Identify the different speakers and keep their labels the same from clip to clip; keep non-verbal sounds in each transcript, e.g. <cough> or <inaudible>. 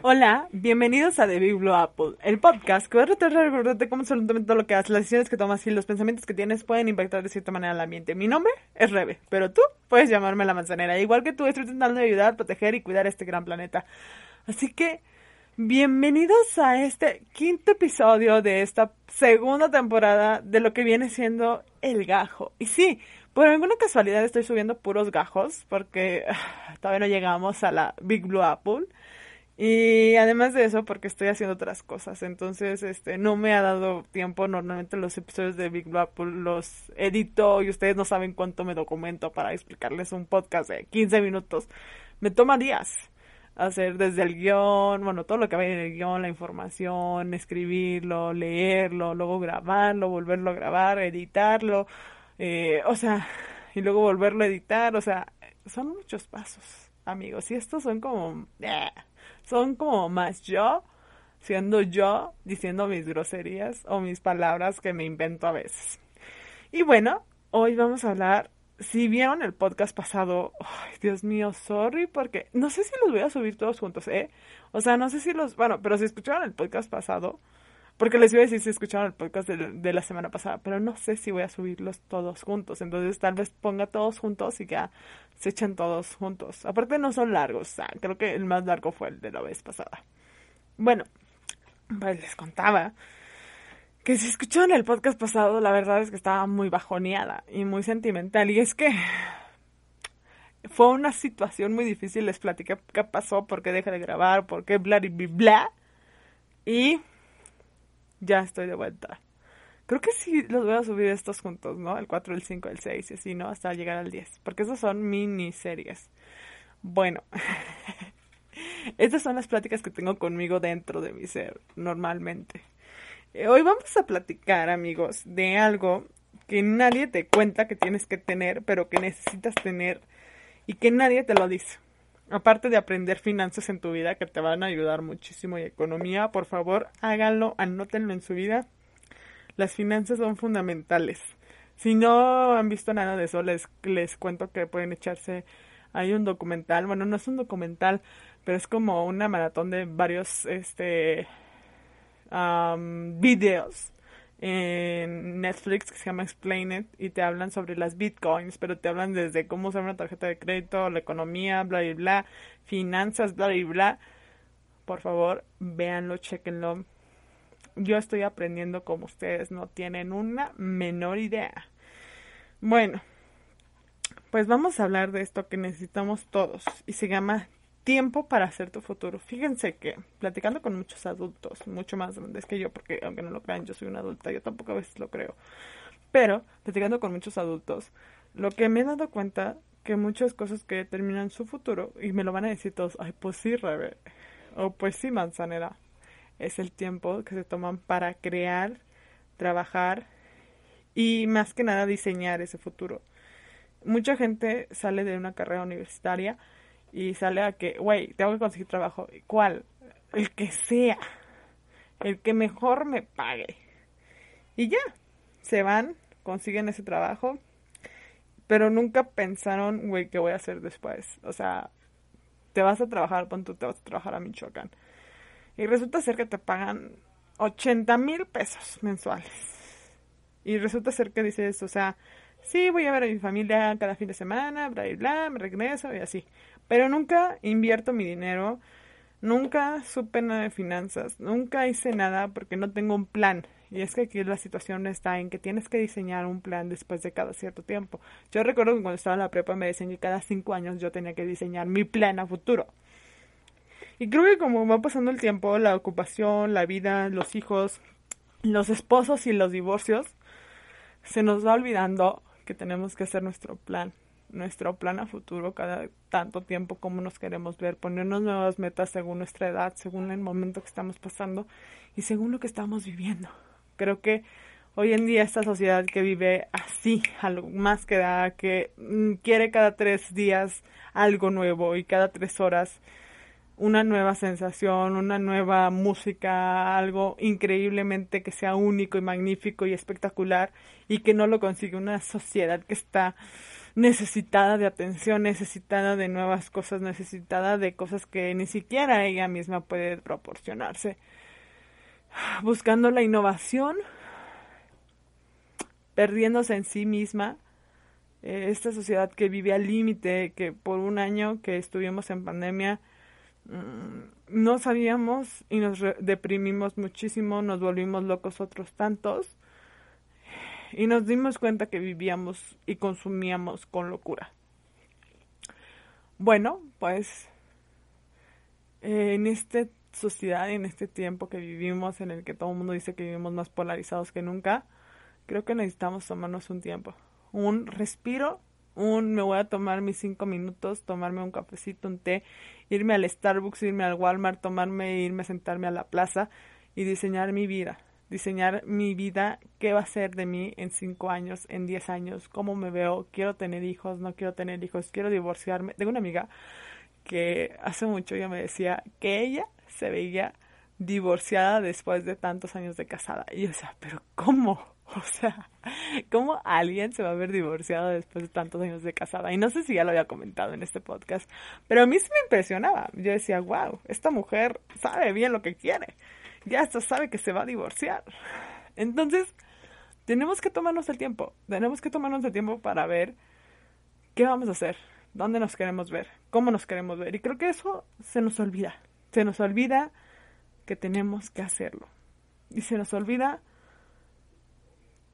Speaker 1: Hola, bienvenidos a The Big Blue Apple, el podcast que va a tratar de recordarte cómo absolutamente todo lo que haces, las decisiones que tomas y los pensamientos que tienes pueden impactar de cierta manera al ambiente. Mi nombre es Rebe, pero tú puedes llamarme la manzanera. Igual que tú, estoy intentando ayudar, proteger y cuidar este gran planeta. Así que, bienvenidos a este quinto episodio de esta segunda temporada de lo que viene siendo El Gajo. Y sí, por alguna casualidad estoy subiendo puros gajos porque ah, todavía no llegamos a la Big Blue Apple. Y además de eso, porque estoy haciendo otras cosas. Entonces, este, no me ha dado tiempo. Normalmente los episodios de Big Apple los edito y ustedes no saben cuánto me documento para explicarles un podcast de 15 minutos. Me toma días hacer desde el guion, bueno, todo lo que va en el guion, la información, escribirlo, leerlo, luego grabarlo, volverlo a grabar, editarlo, eh, o sea, y luego volverlo a editar, o sea, son muchos pasos, amigos, y estos son como... Eh, son como más yo, siendo yo, diciendo mis groserías o mis palabras que me invento a veces. Y bueno, hoy vamos a hablar, si vieron el podcast pasado, ay, Dios mío, sorry, porque no sé si los voy a subir todos juntos, ¿eh? O sea, no sé si los, bueno, pero si escucharon el podcast pasado, porque les iba a decir si escucharon el podcast de, la semana pasada, pero no sé si voy a subirlos todos juntos. Entonces tal vez ponga todos juntos y ya se echen todos juntos. Aparte no son largos, creo que el más largo fue el de la vez pasada. Bueno, pues les contaba que si escucharon el podcast pasado, la verdad es que estaba muy bajoneada y muy sentimental. Y es que fue una situación muy difícil. Les platiqué qué pasó, por qué dejé de grabar, por qué bla y bla. Y ya estoy de vuelta. Creo que sí los voy a subir estos juntos, ¿no? El 4, el 5, el 6 y así, ¿no? Hasta llegar al 10. Porque esos son miniseries. Bueno. <laughs> Estas son las pláticas que tengo conmigo dentro de mi ser, normalmente. Eh, hoy vamos a platicar, amigos, de algo que nadie te cuenta que tienes que tener, pero que necesitas tener y que nadie te lo dice aparte de aprender finanzas en tu vida que te van a ayudar muchísimo y economía, por favor, háganlo, anótenlo en su vida. Las finanzas son fundamentales. Si no han visto nada de eso, les, les cuento que pueden echarse hay un documental, bueno, no es un documental, pero es como una maratón de varios este videos en Netflix que se llama Explain It y te hablan sobre las bitcoins, pero te hablan desde cómo usar una tarjeta de crédito, la economía, bla, bla, bla, finanzas, bla, bla, bla. Por favor, véanlo, chequenlo. Yo estoy aprendiendo como ustedes no tienen una menor idea. Bueno, pues vamos a hablar de esto que necesitamos todos y se llama tiempo para hacer tu futuro. Fíjense que platicando con muchos adultos, mucho más grandes que yo, porque aunque no lo crean, yo soy una adulta, yo tampoco a veces lo creo. Pero platicando con muchos adultos, lo que me he dado cuenta que muchas cosas que determinan su futuro, y me lo van a decir todos, ay, pues sí, Rebe, o pues sí, manzanera, es el tiempo que se toman para crear, trabajar y más que nada diseñar ese futuro. Mucha gente sale de una carrera universitaria y sale a que, güey, tengo que conseguir trabajo. ¿Cuál? El que sea. El que mejor me pague. Y ya, se van, consiguen ese trabajo, pero nunca pensaron, güey, ¿qué voy a hacer después? O sea, te vas a trabajar, pon tú te vas a trabajar a Michoacán. Y resulta ser que te pagan 80 mil pesos mensuales. Y resulta ser que dices, o sea, sí, voy a ver a mi familia cada fin de semana, bla, bla, bla, me regreso y así. Pero nunca invierto mi dinero, nunca supe nada de finanzas, nunca hice nada porque no tengo un plan. Y es que aquí la situación está en que tienes que diseñar un plan después de cada cierto tiempo. Yo recuerdo que cuando estaba en la prepa me decían que cada cinco años yo tenía que diseñar mi plan a futuro. Y creo que como va pasando el tiempo, la ocupación, la vida, los hijos, los esposos y los divorcios, se nos va olvidando que tenemos que hacer nuestro plan nuestro plan a futuro cada tanto tiempo como nos queremos ver, ponernos nuevas metas según nuestra edad, según el momento que estamos pasando y según lo que estamos viviendo. Creo que hoy en día esta sociedad que vive así, algo más que da, que mm, quiere cada tres días algo nuevo y cada tres horas una nueva sensación, una nueva música, algo increíblemente que sea único y magnífico y espectacular y que no lo consigue una sociedad que está necesitada de atención, necesitada de nuevas cosas, necesitada de cosas que ni siquiera ella misma puede proporcionarse. Buscando la innovación, perdiéndose en sí misma, eh, esta sociedad que vive al límite, que por un año que estuvimos en pandemia, no sabíamos y nos deprimimos muchísimo, nos volvimos locos otros tantos y nos dimos cuenta que vivíamos y consumíamos con locura. Bueno, pues en esta sociedad, en este tiempo que vivimos, en el que todo el mundo dice que vivimos más polarizados que nunca, creo que necesitamos tomarnos un tiempo, un respiro, un me voy a tomar mis cinco minutos, tomarme un cafecito, un té, irme al Starbucks, irme al Walmart, tomarme, irme a sentarme a la plaza y diseñar mi vida diseñar mi vida, qué va a ser de mí en cinco años, en diez años, cómo me veo, quiero tener hijos, no quiero tener hijos, quiero divorciarme. Tengo una amiga que hace mucho ya me decía que ella se veía divorciada después de tantos años de casada. Y yo decía, pero ¿cómo? <laughs> O sea, ¿cómo alguien se va a ver divorciado después de tantos años de casada? Y no sé si ya lo había comentado en este podcast, pero a mí sí me impresionaba. Yo decía, wow, esta mujer sabe bien lo que quiere ya hasta sabe que se va a divorciar. Entonces, tenemos que tomarnos el tiempo, tenemos que tomarnos el tiempo para ver qué vamos a hacer, dónde nos queremos ver, cómo nos queremos ver. Y creo que eso se nos olvida, se nos olvida que tenemos que hacerlo. Y se nos olvida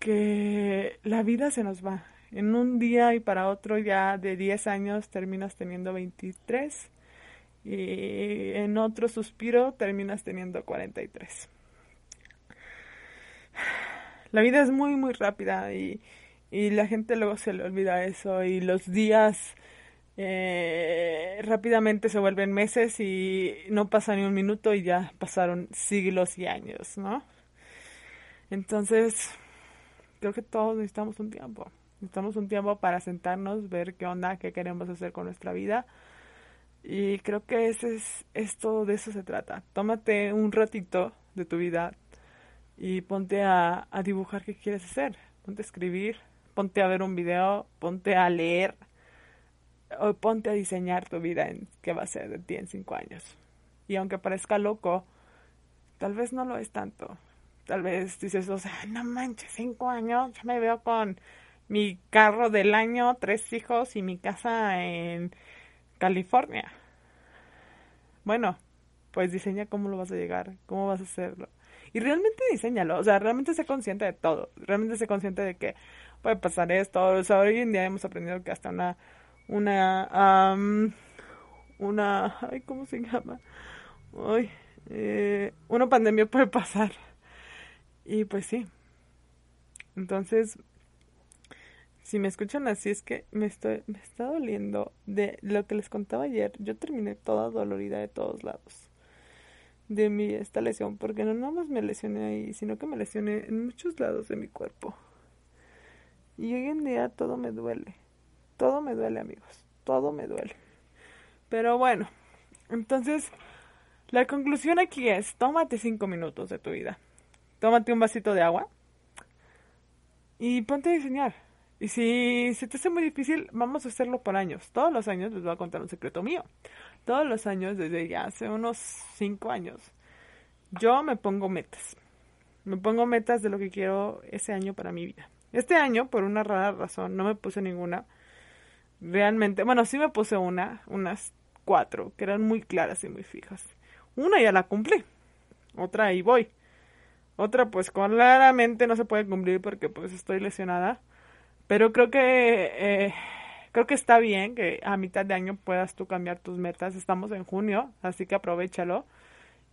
Speaker 1: que la vida se nos va. En un día y para otro ya de 10 años terminas teniendo 23 y en otro suspiro terminas teniendo 43. La vida es muy, muy rápida y, y la gente luego se le olvida eso y los días eh, rápidamente se vuelven meses y no pasa ni un minuto y ya pasaron siglos y años, ¿no? Entonces, creo que todos necesitamos un tiempo. Necesitamos un tiempo para sentarnos, ver qué onda, qué queremos hacer con nuestra vida y creo que ese es esto, de eso se trata. Tómate un ratito de tu vida y ponte a, dibujar qué quieres hacer. Ponte a escribir, ponte a ver un video, ponte a leer o ponte a diseñar tu vida en qué va a ser de ti en cinco años. Y aunque parezca loco, tal vez no lo es tanto. Tal vez dices, o sea, no manches, cinco años, ya me veo con mi carro del año, tres hijos y mi casa en California. Bueno, pues diseña cómo lo vas a llegar, cómo vas a hacerlo. Y realmente diseñalo, o sea, realmente sé consciente de todo, realmente sé consciente de que puede pasar esto. O sea, hoy en día hemos aprendido que hasta una, una, una, ay, ¿cómo se llama? Uy, eh, una pandemia puede pasar. Y pues sí. Entonces, si me escuchan así es que me estoy me está doliendo de lo que les contaba ayer. Yo terminé toda dolorida de todos lados de mi esta lesión porque no nada más me lesioné ahí, sino que me lesioné en muchos lados de mi cuerpo. Y hoy en día todo me duele. Todo me duele, amigos. Todo me duele. Pero bueno, entonces la conclusión aquí es, tómate cinco minutos de tu vida. Tómate un vasito de agua y ponte a diseñar y si se te hace muy difícil, vamos a hacerlo por años. Todos los años les voy a contar un secreto mío. Todos los años, desde ya hace unos cinco años, yo me pongo metas. Me pongo metas de lo que quiero ese año para mi vida. Este año, por una rara razón, no me puse ninguna. Realmente, bueno, sí me puse una, unas cuatro, que eran muy claras y muy fijas. Una ya la cumplí. Otra ahí voy. Otra pues claramente no se puede cumplir porque pues estoy lesionada pero creo que eh, creo que está bien que a mitad de año puedas tú cambiar tus metas. Estamos en junio, así que aprovechalo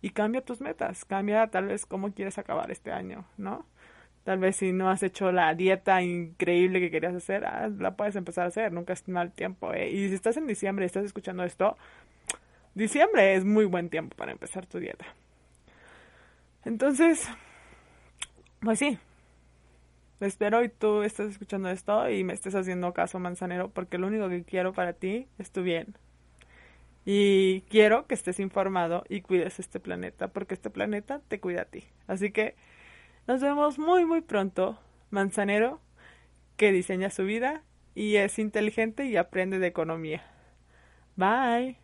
Speaker 1: y cambia tus metas. Cambia tal vez cómo quieres acabar este año, ¿no? Tal vez si no has hecho la dieta increíble que querías hacer, ah, la puedes empezar a hacer. Nunca es mal tiempo. ¿eh? Y si estás en diciembre y estás escuchando esto, diciembre es muy buen tiempo para empezar tu dieta. Entonces, pues sí, Espero y tú estés escuchando esto y me estés haciendo caso, manzanero, porque lo único que quiero para ti es tu bien. Y quiero que estés informado y cuides este planeta, porque este planeta te cuida a ti. Así que nos vemos muy, muy pronto, manzanero, que diseña su vida y es inteligente y aprende de economía. Bye.